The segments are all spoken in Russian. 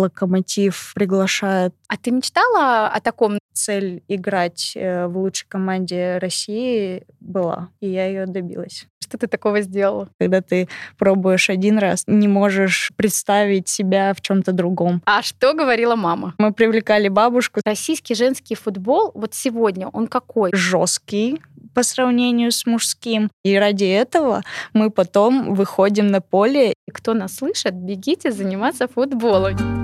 Локомотив приглашает. А ты мечтала о таком? Цель играть э, в лучшей команде России была, и я ее добилась. Что ты такого сделала? Когда ты пробуешь один раз, не можешь представить себя в чем-то другом. А что говорила мама? Мы привлекали бабушку. Российский женский футбол вот сегодня, он какой? Жесткий, по сравнению с мужским. И ради этого мы потом выходим на поле. Кто нас слышит, бегите заниматься футболом.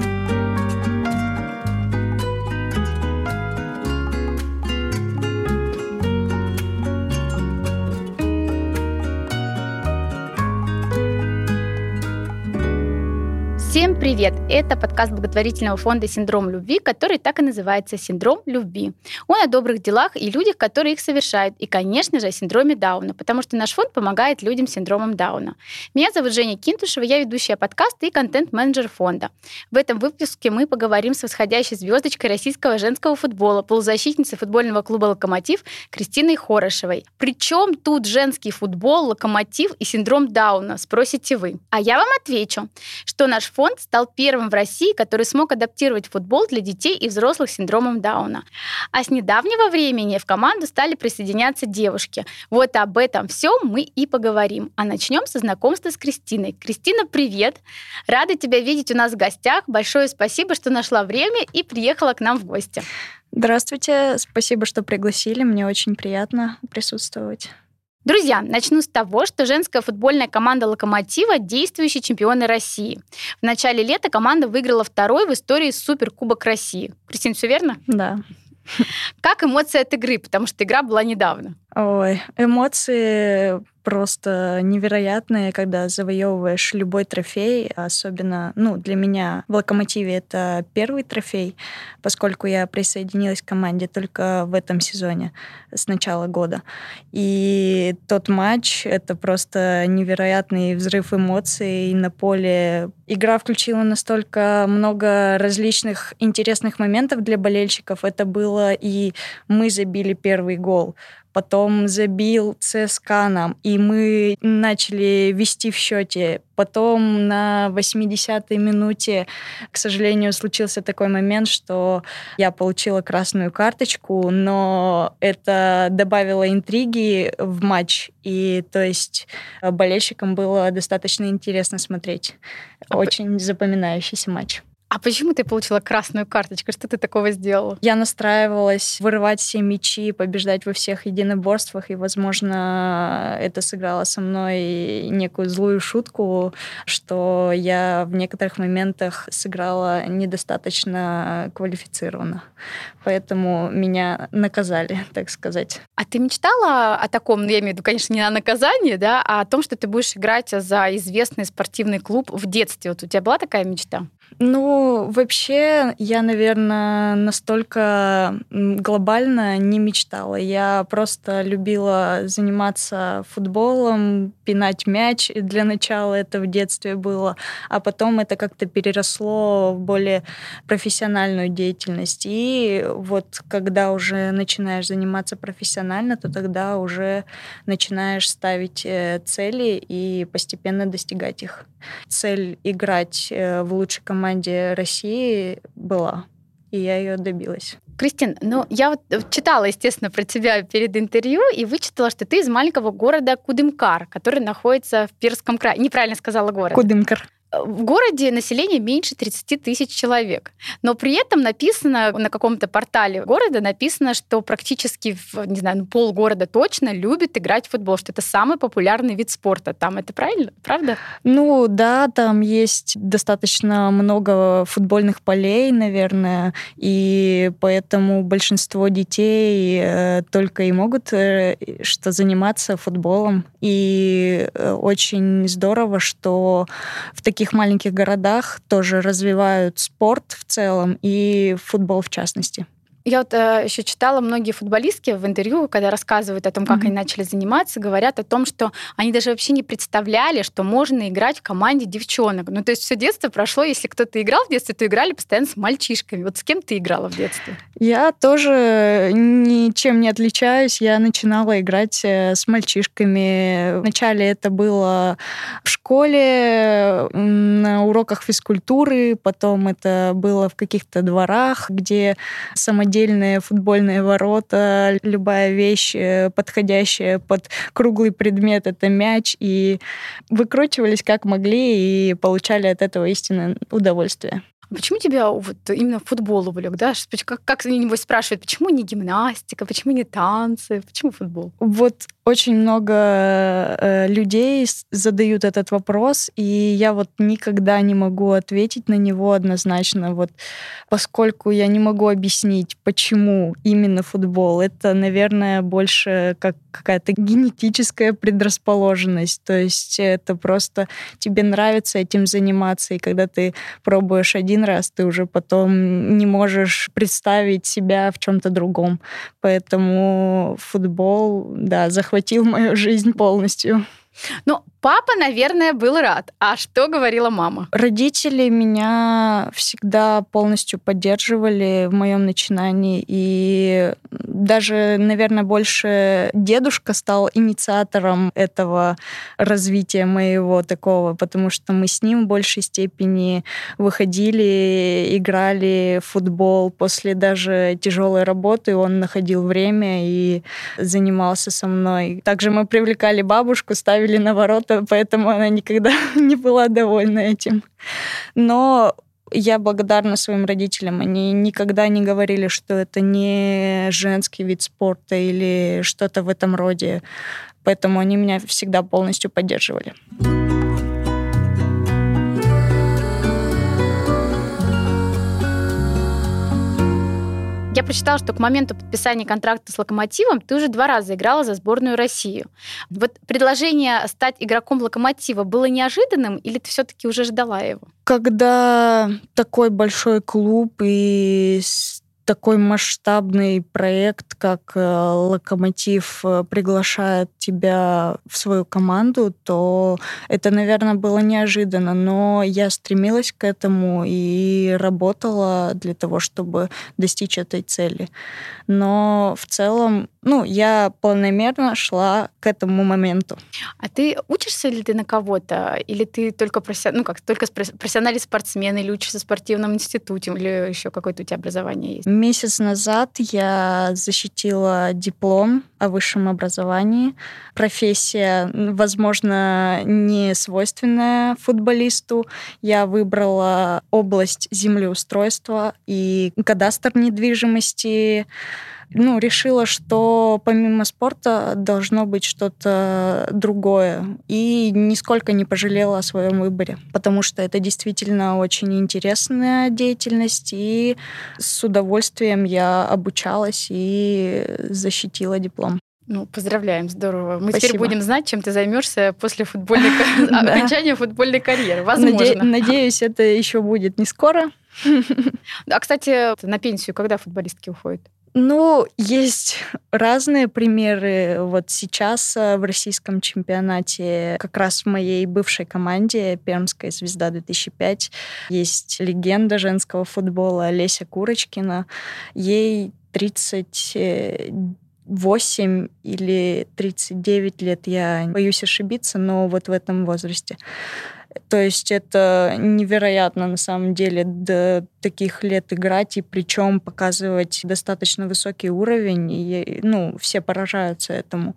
Всем привет! Это подкаст благотворительного фонда «Синдром любви», который так и называется «Синдром любви». Он о добрых делах и людях, которые их совершают. И, конечно же, о синдроме Дауна, потому что наш фонд помогает людям с синдромом Дауна. Меня зовут Женя Кинтушева, я ведущая подкаста и контент-менеджер фонда. В этом выпуске мы поговорим с восходящей звездочкой российского женского футбола, полузащитницей футбольного клуба «Локомотив» Кристиной Хорошевой. Причем тут женский футбол, локомотив и синдром Дауна, спросите вы. А я вам отвечу, что наш фонд фонд стал первым в России, который смог адаптировать футбол для детей и взрослых с синдромом Дауна. А с недавнего времени в команду стали присоединяться девушки. Вот об этом все мы и поговорим. А начнем со знакомства с Кристиной. Кристина, привет! Рада тебя видеть у нас в гостях. Большое спасибо, что нашла время и приехала к нам в гости. Здравствуйте, спасибо, что пригласили. Мне очень приятно присутствовать. Друзья, начну с того, что женская футбольная команда «Локомотива» — действующие чемпионы России. В начале лета команда выиграла второй в истории Суперкубок России. Кристина, все верно? Да. Как эмоции от игры? Потому что игра была недавно. Ой, эмоции просто невероятные, когда завоевываешь любой трофей, особенно, ну, для меня в «Локомотиве» это первый трофей, поскольку я присоединилась к команде только в этом сезоне, с начала года. И тот матч — это просто невероятный взрыв эмоций на поле. Игра включила настолько много различных интересных моментов для болельщиков. Это было и мы забили первый гол, потом забил ЦСКА нам, и мы начали вести в счете. Потом на 80-й минуте, к сожалению, случился такой момент, что я получила красную карточку, но это добавило интриги в матч, и то есть болельщикам было достаточно интересно смотреть. А Очень запоминающийся матч. А почему ты получила красную карточку? Что ты такого сделала? Я настраивалась вырывать все мячи, побеждать во всех единоборствах, и, возможно, это сыграло со мной некую злую шутку, что я в некоторых моментах сыграла недостаточно квалифицированно. Поэтому меня наказали, так сказать. А ты мечтала о таком, ну, я имею в виду, конечно, не о наказании, да, а о том, что ты будешь играть за известный спортивный клуб в детстве? Вот у тебя была такая мечта? Ну, вообще, я, наверное, настолько глобально не мечтала. Я просто любила заниматься футболом, пинать мяч. Для начала это в детстве было, а потом это как-то переросло в более профессиональную деятельность. И вот когда уже начинаешь заниматься профессионально, то тогда уже начинаешь ставить э, цели и постепенно достигать их. Цель играть э, в лучшей команде команде России была, и я ее добилась. Кристин, ну я вот э, читала, естественно, про тебя перед интервью и вычитала, что ты из маленького города Кудымкар, который находится в Перском крае. Неправильно сказала город. Кудымкар в городе население меньше 30 тысяч человек. Но при этом написано на каком-то портале города, написано, что практически, не знаю, ну, пол города точно любит играть в футбол, что это самый популярный вид спорта. Там это правильно? Правда? Ну да, там есть достаточно много футбольных полей, наверное, и поэтому большинство детей э, только и могут э, что заниматься футболом. И э, очень здорово, что в таких таких маленьких городах тоже развивают спорт в целом и футбол в частности. Я вот э, еще читала многие футболистки в интервью, когда рассказывают о том, как mm-hmm. они начали заниматься, говорят о том, что они даже вообще не представляли, что можно играть в команде девчонок. Ну, то есть все детство прошло, если кто-то играл в детстве, то играли постоянно с мальчишками. Вот с кем ты играла в детстве? Я тоже ничем не отличаюсь. Я начинала играть э, с мальчишками. Вначале это было в школе, на уроках физкультуры, потом это было в каких-то дворах, где самодельные футбольные ворота, любая вещь, э, подходящая под круглый предмет, это мяч, и выкручивались как могли и получали от этого истинное удовольствие. Почему тебя вот именно футбол увлек, да? Как, как нибудь спрашивают, почему не гимнастика, почему не танцы, почему футбол? Вот очень много э, людей задают этот вопрос, и я вот никогда не могу ответить на него однозначно, вот поскольку я не могу объяснить, почему именно футбол. Это, наверное, больше как какая-то генетическая предрасположенность, то есть это просто тебе нравится этим заниматься, и когда ты пробуешь один раз, ты уже потом не можешь представить себя в чем-то другом, поэтому футбол, да, захватил мою жизнь полностью. Ну, папа, наверное, был рад. А что говорила мама? Родители меня всегда полностью поддерживали в моем начинании. И даже, наверное, больше дедушка стал инициатором этого развития моего такого, потому что мы с ним в большей степени выходили, играли в футбол. После даже тяжелой работы он находил время и занимался со мной. Также мы привлекали бабушку, ставили ставили на ворота, поэтому она никогда не была довольна этим. Но я благодарна своим родителям. Они никогда не говорили, что это не женский вид спорта или что-то в этом роде. Поэтому они меня всегда полностью поддерживали. Я прочитала, что к моменту подписания контракта с «Локомотивом» ты уже два раза играла за сборную Россию. Вот предложение стать игроком «Локомотива» было неожиданным или ты все-таки уже ждала его? Когда такой большой клуб и такой масштабный проект, как э, «Локомотив» э, приглашает тебя в свою команду, то это, наверное, было неожиданно. Но я стремилась к этому и работала для того, чтобы достичь этой цели. Но в целом, ну, я планомерно шла к этому моменту. А ты учишься ли ты на кого-то? Или ты только, профи... ну, как, только профессиональный спортсмен, или учишься в спортивном институте, или еще какое-то у тебя образование есть? Месяц назад я защитила диплом о высшем образовании. Профессия, возможно, не свойственная футболисту. Я выбрала область землеустройства и кадастр недвижимости ну, решила, что помимо спорта должно быть что-то другое. И нисколько не пожалела о своем выборе, потому что это действительно очень интересная деятельность, и с удовольствием я обучалась и защитила диплом. Ну, поздравляем, здорово. Мы Спасибо. теперь будем знать, чем ты займешься после футбольной окончания футбольной карьеры. Возможно. Надеюсь, это еще будет не скоро. А, кстати, на пенсию когда футболистки уходят? Ну, есть разные примеры. Вот сейчас э, в российском чемпионате, как раз в моей бывшей команде «Пермская звезда-2005», есть легенда женского футбола Леся Курочкина. Ей 38 или 39 лет, я боюсь ошибиться, но вот в этом возрасте. То есть это невероятно на самом деле до таких лет играть и причем показывать достаточно высокий уровень. И, ну, все поражаются этому.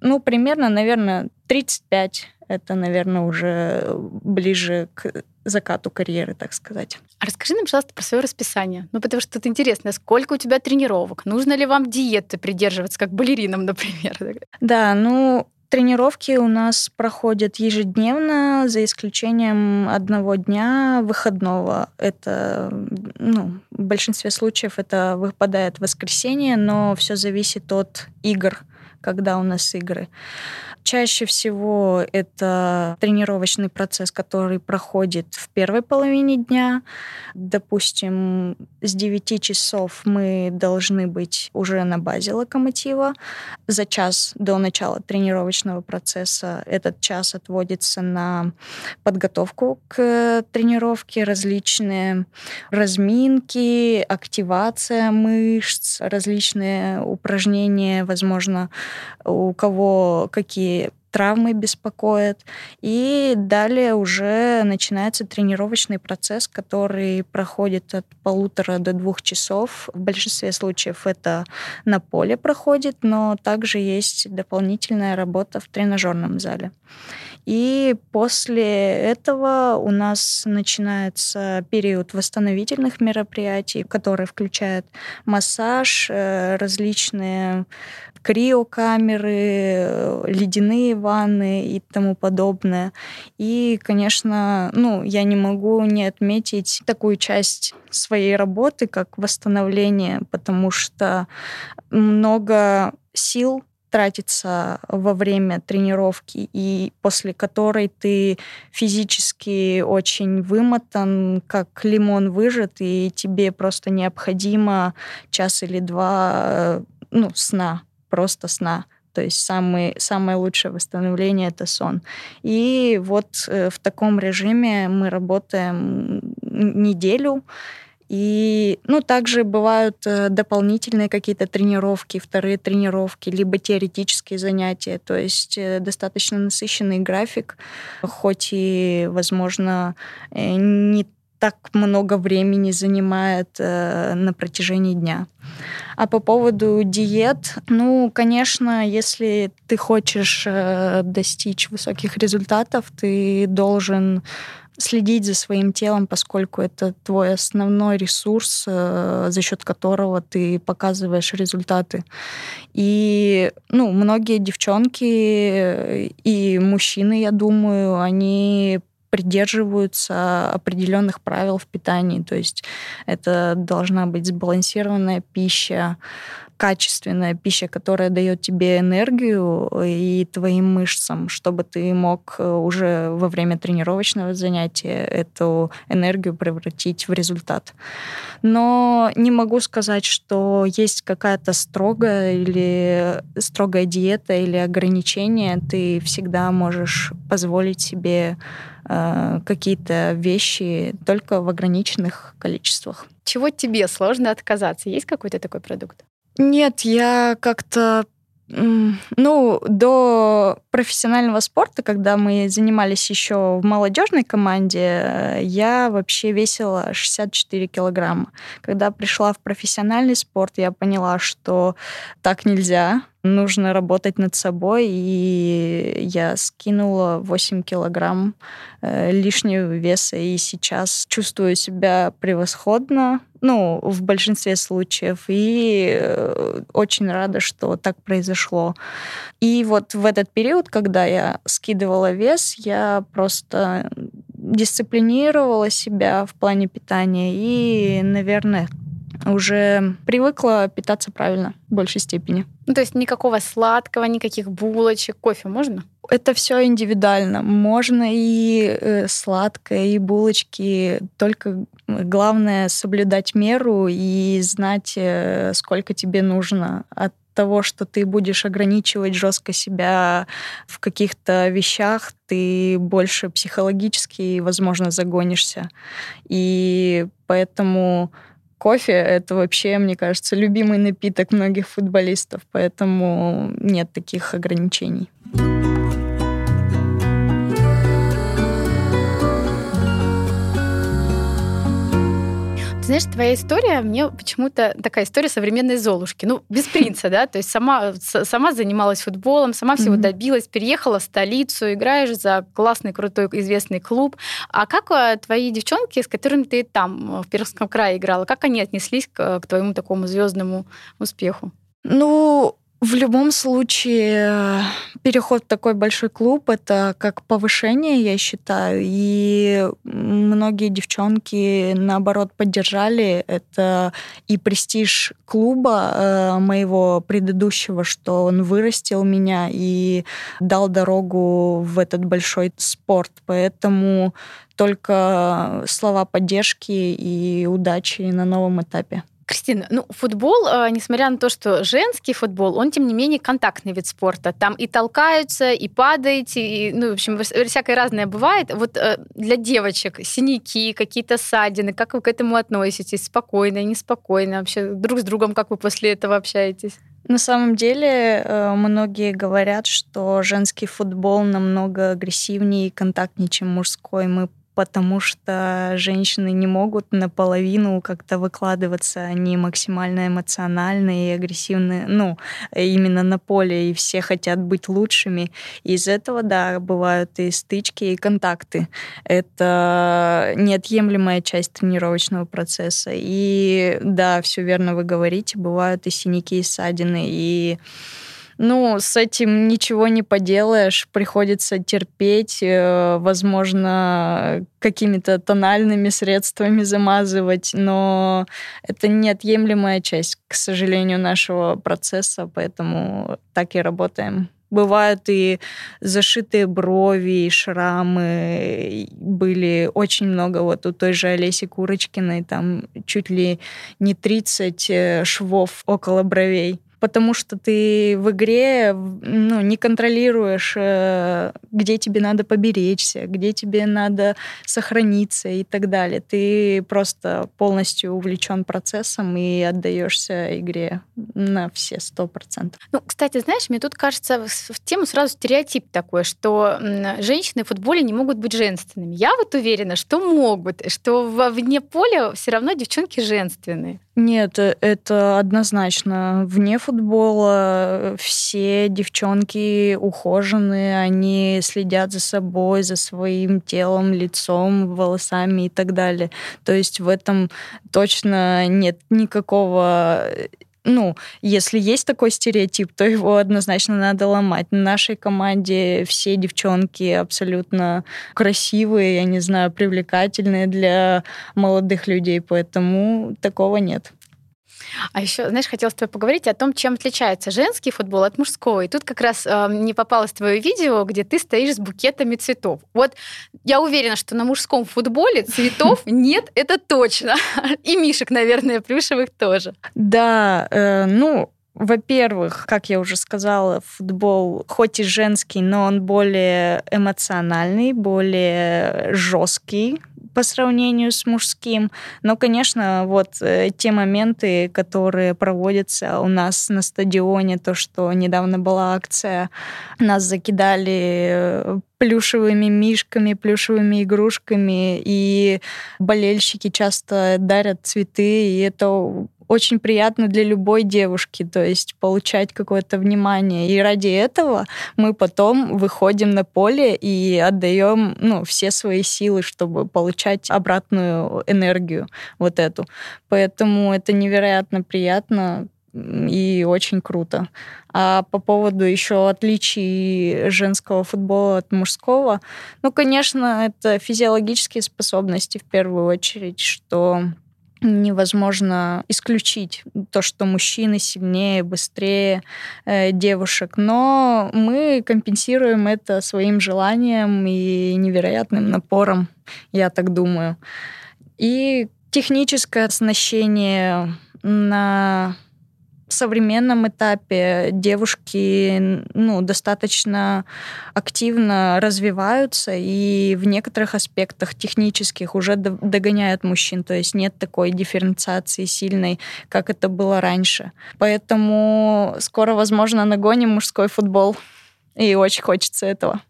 Ну, примерно, наверное, 35 это, наверное, уже ближе к закату карьеры, так сказать. А расскажи нам, пожалуйста, про свое расписание. Ну, потому что это интересно. Сколько у тебя тренировок? Нужно ли вам диеты придерживаться, как балеринам, например? Да, ну, Тренировки у нас проходят ежедневно, за исключением одного дня выходного. Это, ну, в большинстве случаев это выпадает в воскресенье, но все зависит от игр, когда у нас игры. Чаще всего это тренировочный процесс, который проходит в первой половине дня. Допустим, с 9 часов мы должны быть уже на базе локомотива. За час до начала тренировочного процесса этот час отводится на подготовку к тренировке, различные разминки, активация мышц, различные упражнения, возможно, у кого какие травмы беспокоят. И далее уже начинается тренировочный процесс, который проходит от полутора до двух часов. В большинстве случаев это на поле проходит, но также есть дополнительная работа в тренажерном зале. И после этого у нас начинается период восстановительных мероприятий, который включает массаж, э, различные криокамеры, ледяные ванны и тому подобное. И, конечно, ну, я не могу не отметить такую часть своей работы, как восстановление, потому что много сил тратится во время тренировки и после которой ты физически очень вымотан, как лимон выжат, и тебе просто необходимо час или два э, ну, сна просто сна. То есть самый, самое лучшее восстановление — это сон. И вот э, в таком режиме мы работаем неделю, и, ну, также бывают э, дополнительные какие-то тренировки, вторые тренировки, либо теоретические занятия. То есть э, достаточно насыщенный график, хоть и, возможно, не так много времени занимает э, на протяжении дня. А по поводу диет, ну, конечно, если ты хочешь э, достичь высоких результатов, ты должен следить за своим телом, поскольку это твой основной ресурс, э, за счет которого ты показываешь результаты. И ну, многие девчонки и мужчины, я думаю, они придерживаются определенных правил в питании. То есть это должна быть сбалансированная пища, качественная пища, которая дает тебе энергию и твоим мышцам, чтобы ты мог э, уже во время тренировочного занятия эту энергию превратить в результат. Но не могу сказать, что есть какая-то строгая или строгая диета или ограничение. Ты всегда можешь позволить себе э, какие-то вещи только в ограниченных количествах. Чего тебе сложно отказаться? Есть какой-то такой продукт? Нет, я как-то ну, до профессионального спорта, когда мы занимались еще в молодежной команде, я вообще весила 64 килограмма. Когда пришла в профессиональный спорт, я поняла, что так нельзя, нужно работать над собой, и я скинула 8 килограмм э, лишнего веса, и сейчас чувствую себя превосходно, ну, в большинстве случаев, и э, очень рада, что так произошло. И вот в этот период, когда я скидывала вес, я просто дисциплинировала себя в плане питания и, наверное, уже привыкла питаться правильно в большей степени. Ну, то есть никакого сладкого, никаких булочек, кофе можно? Это все индивидуально. Можно и э, сладкое, и булочки. Только главное соблюдать меру и знать, э, сколько тебе нужно от того, что ты будешь ограничивать жестко себя в каких-то вещах, ты больше психологически, возможно, загонишься. И поэтому кофе — это вообще, мне кажется, любимый напиток многих футболистов, поэтому нет таких ограничений. Знаешь, твоя история мне почему-то такая история современной Золушки. Ну, без принца, да, то есть сама, сама занималась футболом, сама всего mm-hmm. добилась, переехала в столицу, играешь за классный, крутой, известный клуб. А как а, твои девчонки, с которыми ты там в Пермском крае играла, как они отнеслись к, к твоему такому звездному успеху? Ну, В любом случае, переход в такой большой клуб — это как повышение, я считаю. И многие девчонки, наоборот, поддержали. Это и престиж клуба э, моего предыдущего, что он вырастил меня и дал дорогу в этот большой спорт. Поэтому только слова поддержки и удачи на новом этапе. Кристина, ну, футбол, э, несмотря на то, что женский футбол, он, тем не менее, контактный вид спорта. Там и толкаются, и падаете, и, ну, в общем, всякое разное бывает. Вот э, для девочек синяки, какие-то ссадины, как вы к этому относитесь? Спокойно, неспокойно? Вообще друг с другом как вы после этого общаетесь? На самом деле, э, многие говорят, что женский футбол намного агрессивнее и контактнее, чем мужской. Мы потому что женщины не могут наполовину как-то выкладываться, они максимально эмоциональные и агрессивные, ну, именно на поле, и все хотят быть лучшими. Из этого, да, бывают и стычки, и контакты. Это неотъемлемая часть тренировочного процесса. И да, все верно вы говорите, бывают и синяки, и ссадины, и ну, с этим ничего не поделаешь, приходится терпеть, э, возможно, какими-то тональными средствами замазывать, но это неотъемлемая часть, к сожалению, нашего процесса, поэтому так и работаем. Бывают и зашитые брови, и шрамы. Были очень много вот у той же Олеси Курочкиной, там чуть ли не 30 э, швов около бровей потому что ты в игре ну, не контролируешь, э, где тебе надо поберечься, где тебе надо сохраниться и так далее. Ты просто полностью увлечен процессом и отдаешься игре на все сто процентов. Ну, кстати, знаешь, мне тут кажется в тему сразу стереотип такой, что женщины в футболе не могут быть женственными. Я вот уверена, что могут, что вне поля все равно девчонки женственные. Нет, э, это однозначно. Вне футбола все девчонки ухоженные, они следят за собой, за своим телом, лицом, волосами и так далее. То есть в этом точно нет никакого ну, если есть такой стереотип, то его однозначно надо ломать. В нашей команде все девчонки абсолютно красивые, я не знаю, привлекательные для молодых людей, поэтому такого нет. А еще, знаешь, хотела с тобой поговорить о том, чем отличается женский футбол от мужского. И тут как раз э, не попалось твое видео, где ты стоишь с букетами цветов. Вот я уверена, что на мужском футболе цветов нет, это точно. И мишек, наверное, плюшевых тоже. Да, э, ну, во-первых, как я уже сказала, футбол хоть и женский, но он более эмоциональный, более жесткий по сравнению с мужским. Но, конечно, вот э, те моменты, которые проводятся у нас на стадионе, то, что недавно была акция, нас закидали э, плюшевыми мишками, плюшевыми игрушками, и болельщики часто дарят цветы, и это очень приятно для любой девушки, то есть получать какое-то внимание. И ради этого мы потом выходим на поле и отдаем ну, все свои силы, чтобы получать обратную энергию вот эту. Поэтому это невероятно приятно и очень круто. А по поводу еще отличий женского футбола от мужского, ну, конечно, это физиологические способности в первую очередь, что невозможно исключить то, что мужчины сильнее, быстрее э, девушек, но мы компенсируем это своим желанием и невероятным напором, я так думаю. И техническое оснащение на современном этапе девушки ну, достаточно активно развиваются и в некоторых аспектах технических уже догоняют мужчин. То есть нет такой дифференциации сильной, как это было раньше. Поэтому скоро, возможно, нагоним мужской футбол. И очень хочется этого.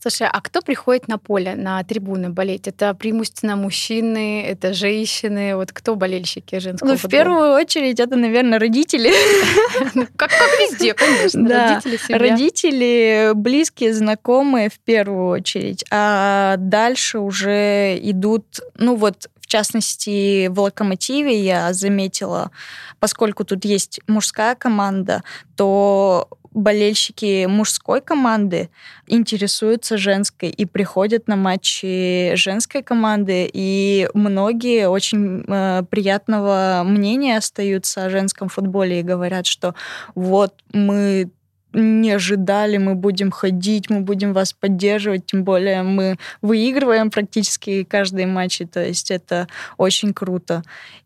Слушай, а кто приходит на поле, на трибуны болеть? Это преимущественно мужчины, это женщины? Вот кто болельщики женского Ну, в первую очередь, это, наверное, родители. Ну, как везде, конечно. Родители, Родители, близкие, знакомые в первую очередь. А дальше уже идут, ну вот, частности, в «Локомотиве» я заметила, поскольку тут есть мужская команда, то болельщики мужской команды интересуются женской и приходят на матчи женской команды, и многие очень э, приятного мнения остаются о женском футболе и говорят, что вот мы не ожидали, мы будем ходить, мы будем вас поддерживать, тем более мы выигрываем практически каждый матч, то есть это очень круто.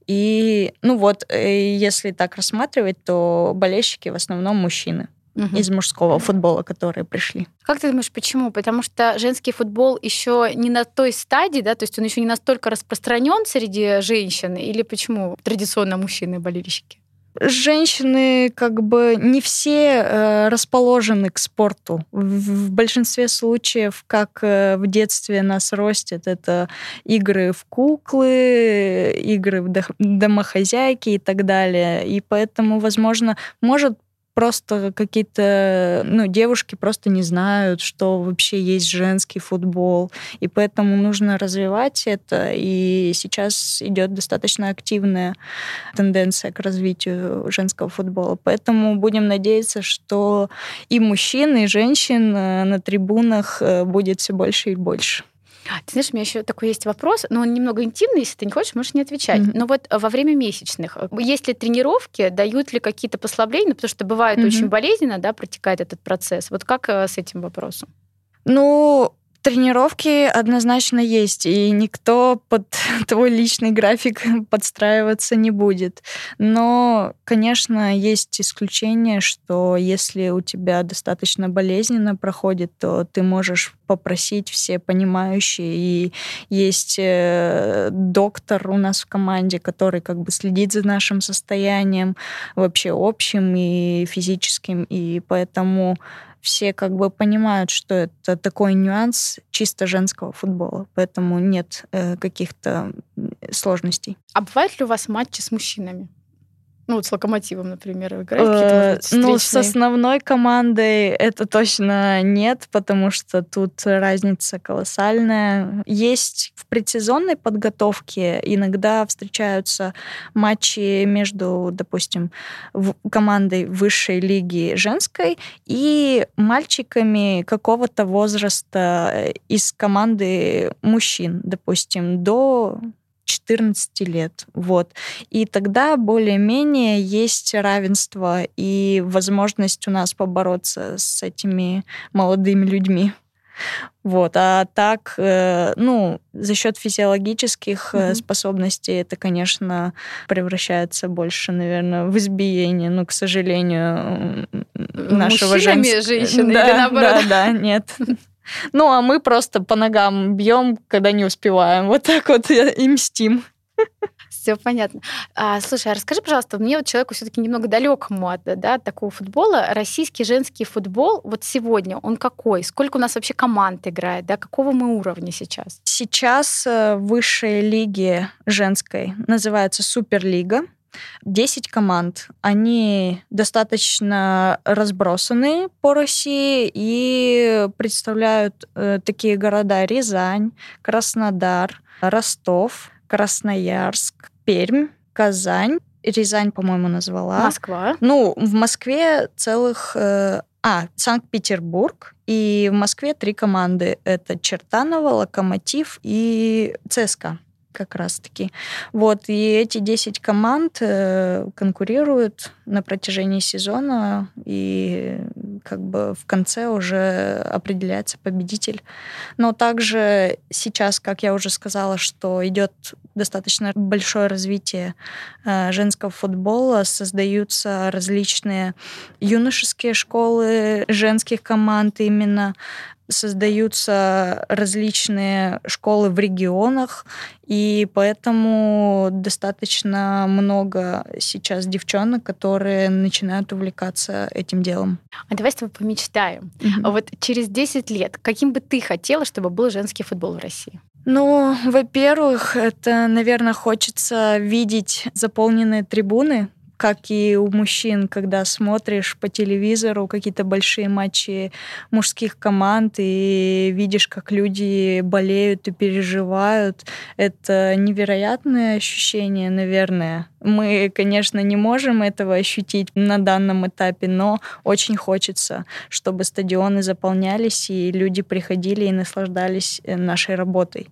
И, ну вот, э, если так рассматривать, то болельщики в основном мужчины угу. из мужского футбола, которые пришли. Как ты думаешь, почему? Потому что женский футбол еще не на той стадии, да, то есть он еще не настолько распространен среди женщин, или почему традиционно мужчины болельщики? женщины как бы не все э, расположены к спорту. В, в большинстве случаев, как э, в детстве нас ростят, это игры в куклы, игры в домохозяйки и так далее. И поэтому, возможно, может просто какие-то, ну, девушки просто не знают, что вообще есть женский футбол, и поэтому нужно развивать это, и сейчас идет достаточно активная тенденция к развитию женского футбола, поэтому будем надеяться, что и мужчин, и женщин э, на трибунах э, будет все больше и больше. Ты знаешь, у меня еще такой есть вопрос, но он немного интимный, если ты не хочешь, можешь не отвечать. Mm-hmm. Но вот э, во время месячных, э, есть ли тренировки, дают ли какие-то послабления, ну, потому что бывает mm-hmm. очень болезненно, да, протекает этот процесс. Вот как э, с этим вопросом? Ну, Тренировки однозначно есть, и никто под твой личный график подстраиваться не будет. Но, конечно, есть исключение, что если у тебя достаточно болезненно проходит, то ты можешь попросить все понимающие. И есть э, доктор у нас в команде, который как бы следит за нашим состоянием вообще общим и физическим. И поэтому все как бы понимают, что это такой нюанс чисто женского футбола, поэтому нет э, каких-то сложностей. А бывают ли у вас матчи с мужчинами? Ну, вот с локомотивом, например, играть э, Ну, с основной командой это точно нет, потому что тут разница колоссальная. Есть в предсезонной подготовке иногда встречаются матчи между, допустим, командой высшей лиги женской и мальчиками какого-то возраста из команды мужчин, допустим, до 14 лет. Вот. И тогда более-менее есть равенство и возможность у нас побороться с этими молодыми людьми. Вот, а так, э, ну, за счет физиологических mm-hmm. способностей это, конечно, превращается больше, наверное, в избиение, ну, к сожалению, нашего женского. женщины да, или наоборот? Да, да, нет. Ну, а мы просто по ногам бьем, когда не успеваем. Вот так вот и мстим. Все понятно. А, слушай, а расскажи, пожалуйста, мне вот человеку все-таки немного далекому от да, такого футбола, российский женский футбол вот сегодня, он какой? Сколько у нас вообще команд играет? Да? Какого мы уровня сейчас? Сейчас э, в высшей лиге женской называется Суперлига. 10 команд. Они достаточно разбросаны по России и представляют э, такие города Рязань, Краснодар, Ростов, Красноярск, Пермь, Казань. Рязань, по-моему, назвала. Москва. Ну, в Москве целых... Э, а, Санкт-Петербург. И в Москве три команды. Это Чертаново, Локомотив и ЦСКА как раз-таки. Вот, и эти 10 команд э, конкурируют на протяжении сезона, и как бы в конце уже определяется победитель. Но также сейчас, как я уже сказала, что идет достаточно большое развитие э, женского футбола, создаются различные юношеские школы женских команд именно, создаются различные школы в регионах, и поэтому достаточно много сейчас девчонок, которые начинают увлекаться этим делом. А давай с тобой помечтаем. Угу. Вот через 10 лет, каким бы ты хотела, чтобы был женский футбол в России? Ну, во-первых, это, наверное, хочется видеть заполненные трибуны, как и у мужчин, когда смотришь по телевизору какие-то большие матчи мужских команд и видишь, как люди болеют и переживают. Это невероятное ощущение, наверное. Мы, конечно, не можем этого ощутить на данном этапе, но очень хочется, чтобы стадионы заполнялись и люди приходили и наслаждались э, нашей работой.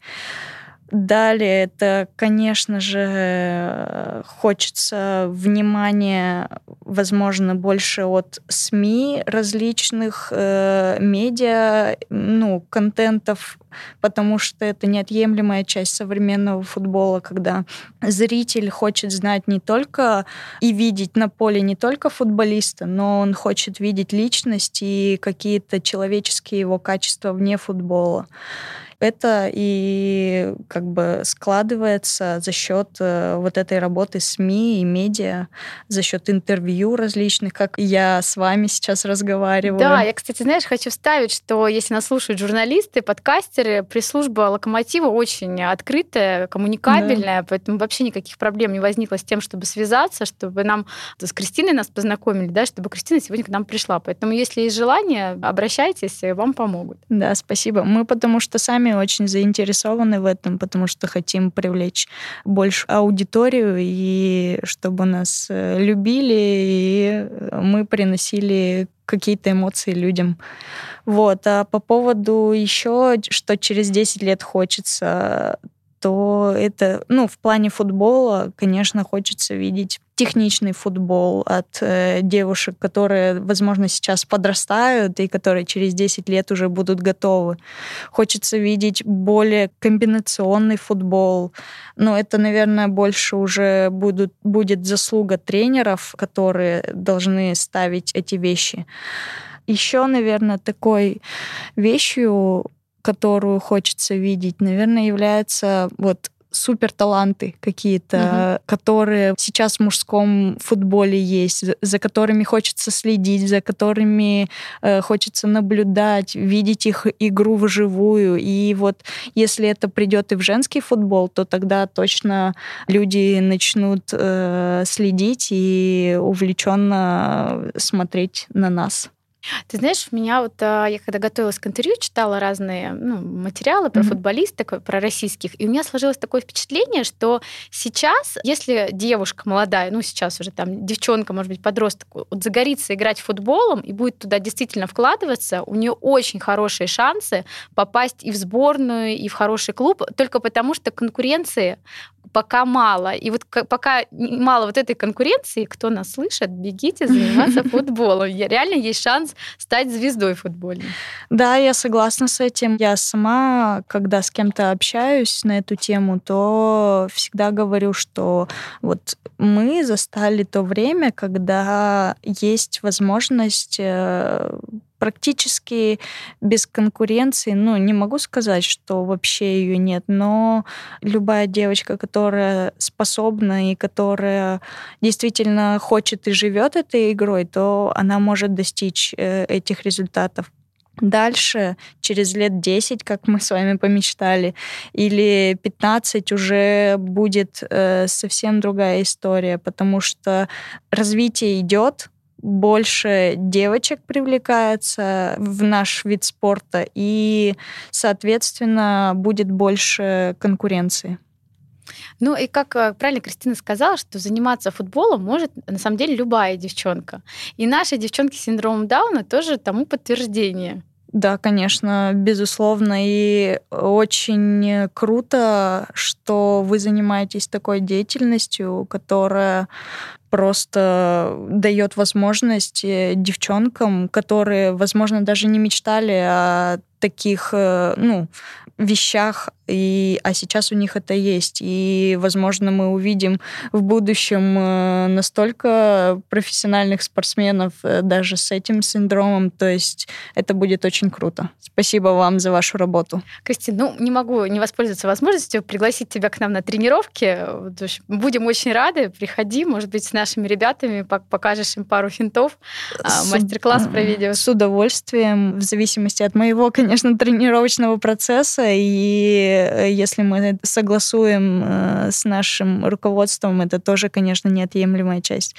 Далее это, конечно же, хочется внимания, возможно, больше от СМИ, различных э, медиа, ну, контентов, потому что это неотъемлемая часть современного футбола, когда зритель хочет знать не только и видеть на поле не только футболиста, но он хочет видеть личность и какие-то человеческие его качества вне футбола это и как бы складывается за счет э, вот этой работы СМИ и медиа, за счет интервью различных, как я с вами сейчас разговариваю. Да, я, кстати, знаешь, хочу вставить, что если нас слушают журналисты, подкастеры, пресс-служба «Локомотива» очень открытая, коммуникабельная, да. поэтому вообще никаких проблем не возникло с тем, чтобы связаться, чтобы нам с Кристиной нас познакомили, да, чтобы Кристина сегодня к нам пришла. Поэтому, если есть желание, обращайтесь, вам помогут. Да, спасибо. Мы потому что сами очень заинтересованы в этом, потому что хотим привлечь больше аудиторию и чтобы нас э, любили, и мы приносили какие-то эмоции людям. Вот. А по поводу еще, что через 10 лет хочется, то это, ну, в плане футбола, конечно, хочется видеть техничный футбол от э, девушек, которые, возможно, сейчас подрастают и которые через 10 лет уже будут готовы. Хочется видеть более комбинационный футбол. Но это, наверное, больше уже будут, будет заслуга тренеров, которые должны ставить эти вещи. Еще, наверное, такой вещью которую хочется видеть, наверное, является вот супер таланты какие-то, угу. которые сейчас в мужском футболе есть, за которыми хочется следить, за которыми э, хочется наблюдать, видеть их игру вживую. И вот если это придет и в женский футбол, то тогда точно люди начнут э, следить и увлеченно смотреть на нас. Ты знаешь, у меня вот, а, я когда готовилась к интервью, читала разные ну, материалы про mm-hmm. футболисток, про российских, и у меня сложилось такое впечатление, что сейчас, если девушка молодая, ну сейчас уже там девчонка, может быть, подросток, вот загорится играть футболом и будет туда действительно вкладываться, у нее очень хорошие шансы попасть и в сборную, и в хороший клуб, только потому что конкуренции пока мало. И вот пока мало вот этой конкуренции, кто нас слышит, бегите заниматься футболом. Реально есть шанс стать звездой футбольной. Да, я согласна с этим. Я сама, когда с кем-то общаюсь на эту тему, то всегда говорю, что вот мы застали то время, когда есть возможность э, практически без конкуренции, ну, не могу сказать, что вообще ее нет, но любая девочка, которая способна и которая действительно хочет и живет этой игрой, то она может достичь э, этих результатов. Дальше, через лет 10, как мы с вами помечтали, или 15 уже будет э, совсем другая история, потому что развитие идет, больше девочек привлекается в наш вид спорта, и, соответственно, будет больше конкуренции. Ну и как э, правильно Кристина сказала, что заниматься футболом может на самом деле любая девчонка. И наши девчонки с синдромом Дауна тоже тому подтверждение. Да, конечно, безусловно. И очень круто, что вы занимаетесь такой деятельностью, которая просто дает возможность э, девчонкам, которые, возможно, даже не мечтали о таких, э, ну, вещах, и, а сейчас у них это есть. И, возможно, мы увидим в будущем э, настолько профессиональных спортсменов даже с этим синдромом. То есть это будет очень круто. Спасибо вам за вашу работу. Кристина, ну, не могу не воспользоваться возможностью пригласить тебя к нам на тренировки. Будем очень рады. Приходи, может быть, с нашими ребятами, покажешь им пару финтов, а, мастер-класс проведешь. С удовольствием, в зависимости от моего, конечно, тренировочного процесса. И э, если мы согласуем э, с нашим руководством, это тоже, конечно, неотъемлемая часть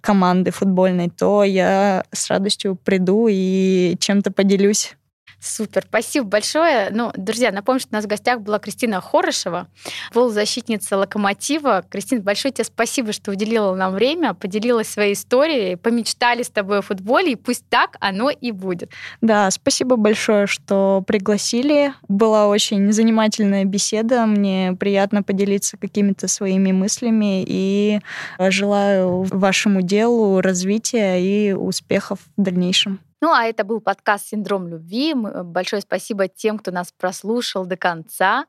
команды футбольной, то я с радостью приду и чем-то поделюсь. Супер, спасибо большое. Ну, друзья, напомню, что у нас в гостях была Кристина Хорошева, полузащитница «Локомотива». Кристина, большое тебе спасибо, что уделила нам время, поделилась своей историей, помечтали с тобой о футболе, и пусть так оно и будет. Да, спасибо большое, что пригласили. Была очень занимательная беседа. Мне приятно поделиться какими-то своими мыслями и желаю вашему делу развития и успехов в дальнейшем. Ну, а это был подкаст «Синдром любви». Э, большое спасибо тем, кто нас прослушал до конца.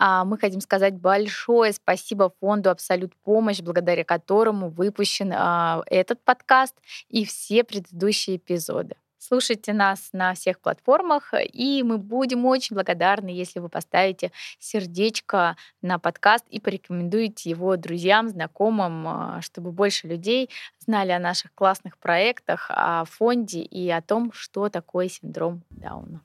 А, мы хотим сказать большое спасибо фонду «Абсолют помощь», благодаря которому выпущен а, этот подкаст и все предыдущие эпизоды. Слушайте нас на всех платформах, и мы будем очень благодарны, если вы поставите сердечко на подкаст и порекомендуете его друзьям, знакомым, а, чтобы больше людей знали о наших классных проектах, о фонде и о том, что такое синдром Дауна.